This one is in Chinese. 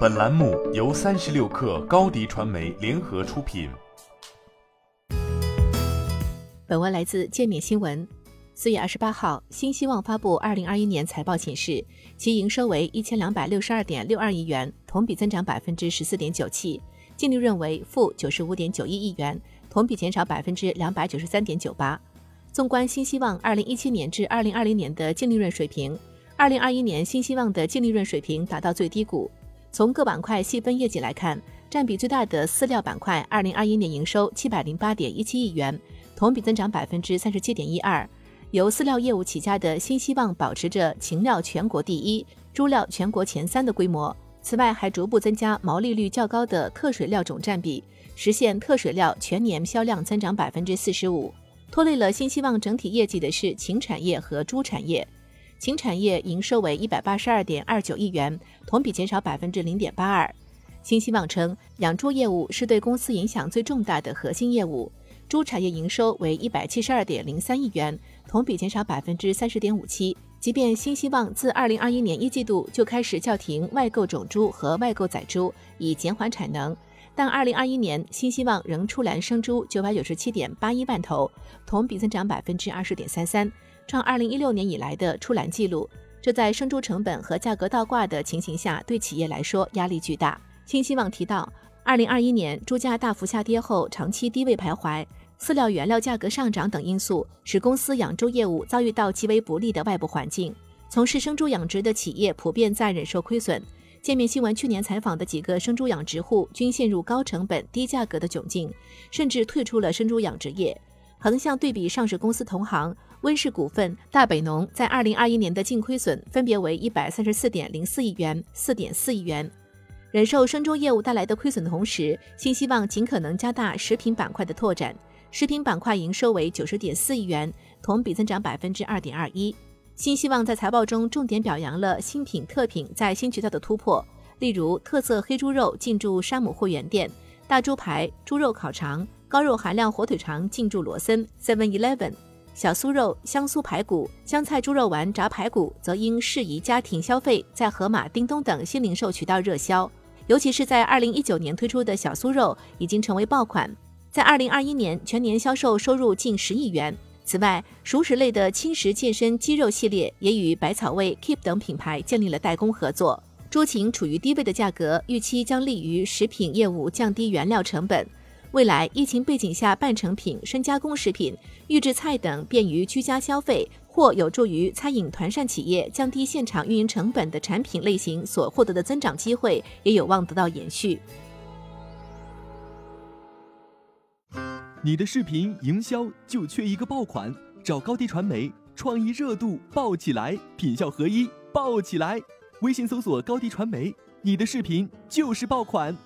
本栏目由三十六氪高低传媒联合出品。本文来自界面新闻。四月二十八号，新希望发布二零二一年财报显示，其营收为一千两百六十二点六二亿元，同比增长百分之十四点九七；净利润为负九十五点九一亿元，同比减少百分之两百九十三点九八。纵观新希望二零一七年至二零二零年的净利润水平，二零二一年新希望的净利润水平达到最低谷。从各板块细分业绩来看，占比最大的饲料板块，二零二一年营收七百零八点一七亿元，同比增长百分之三十七点一二。由饲料业务起家的新希望保持着禽料全国第一、猪料全国前三的规模。此外，还逐步增加毛利率较高的特水料种占比，实现特水料全年销量增长百分之四十五。拖累了新希望整体业绩的是禽产业和猪产业。禽产业营收为一百八十二点二九亿元，同比减少百分之零点八二。新希望称，养猪业务是对公司影响最重大的核心业务。猪产业营收为一百七十二点零三亿元，同比减少百分之三十点五七。即便新希望自二零二一年一季度就开始叫停外购种猪和外购仔猪，以减缓产能。但二零二一年，新希望仍出栏生猪九百九十七点八一万头，同比增长百分之二十点三三，创二零一六年以来的出栏记录。这在生猪成本和价格倒挂的情形下，对企业来说压力巨大。新希望提到，二零二一年猪价大幅下跌后，长期低位徘徊，饲料原料价格上涨等因素，使公司养猪业务遭遇到极为不利的外部环境。从事生猪养殖的企业普遍在忍受亏损。界面新闻去年采访的几个生猪养殖户均陷入高成本、低价格的窘境，甚至退出了生猪养殖业。横向对比上市公司同行，温氏股份、大北农在二零二一年的净亏损分别为一百三十四点零四亿元、四点四亿元。忍受生猪业务带来的亏损的同时，新希望尽可能加大食品板块的拓展。食品板块营收为九十点四亿元，同比增长百分之二点二一。新希望在财报中重点表扬了新品特品在新渠道的突破，例如特色黑猪肉进驻山姆会员店，大猪排、猪肉烤肠、高肉含量火腿肠进驻罗森、Seven Eleven，小酥肉、香酥排骨、香菜猪肉丸炸排骨则因适宜家庭消费，在盒马、叮咚等新零售渠道热销，尤其是在二零一九年推出的小酥肉已经成为爆款，在二零二一年全年销售收入近十亿元。此外，熟食类的轻食健身鸡肉系列也与百草味、Keep 等品牌建立了代工合作。猪禽处于低位的价格，预期将利于食品业务降低原料成本。未来疫情背景下，半成品、深加工食品、预制菜等便于居家消费，或有助于餐饮团膳企业降低现场运营成本的产品类型所获得的增长机会，也有望得到延续。你的视频营销就缺一个爆款，找高低传媒，创意热度爆起来，品效合一爆起来。微信搜索高低传媒，你的视频就是爆款。